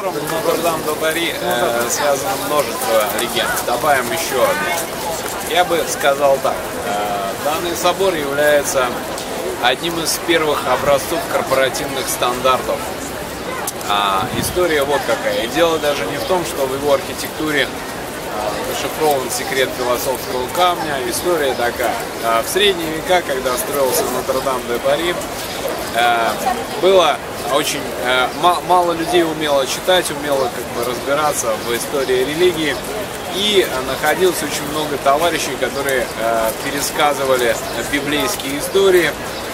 собором Нотр-Дам-до-Бари э, связано множество легенд. Добавим еще одну. Я бы сказал так. Э, данный собор является одним из первых образцов корпоративных стандартов. А история вот какая. И дело даже не в том, что в его архитектуре а, зашифрован секрет философского камня. История такая. А, в средние века, когда строился Нотр-Дам-де-Пари, а, было очень мало людей умело читать, умело как бы разбираться в истории религии. И находилось очень много товарищей, которые пересказывали библейские истории,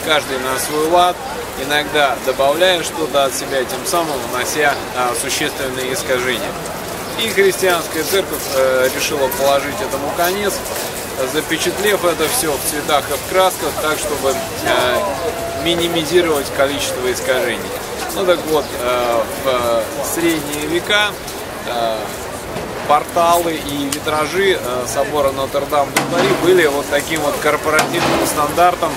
каждый на свой лад, иногда добавляя что-то от себя, тем самым внося существенные искажения. И христианская церковь э, решила положить этому конец, запечатлев это все в цветах и в красках, так, чтобы э, минимизировать количество искажений. Ну так вот, э, в средние века э, порталы и витражи э, собора Нотр-Дам-де-Пари были вот таким вот корпоративным стандартом,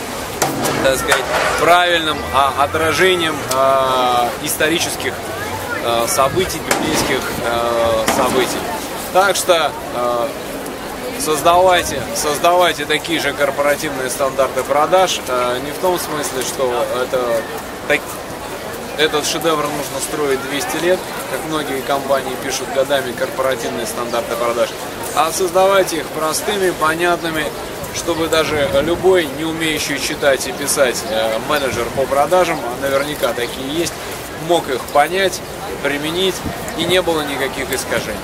так сказать, правильным а, отражением э, исторических Э, событий, библейских э, событий. Так что э, создавайте, создавайте такие же корпоративные стандарты продаж. Не в том смысле, что это, так, этот шедевр нужно строить 200 лет, как многие компании пишут годами корпоративные стандарты продаж, а создавайте их простыми, понятными, чтобы даже любой, не умеющий читать и писать менеджер по продажам, а наверняка такие есть, мог их понять, применить, и не было никаких искажений.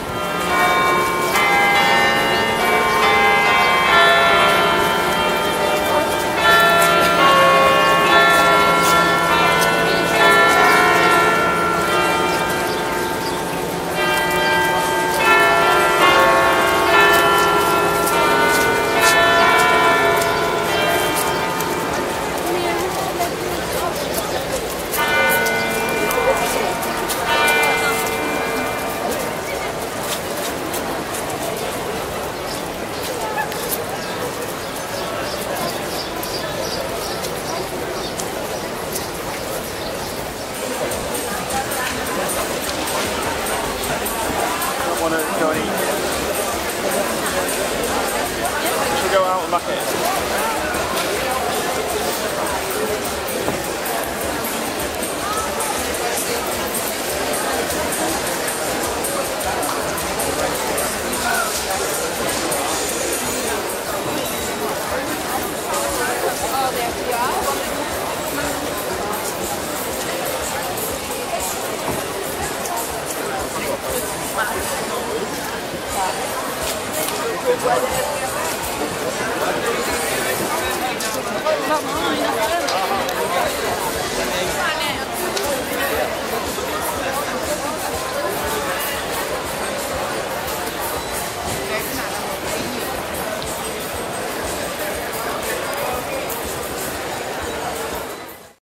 bucket. Thank you. Vamos, ainda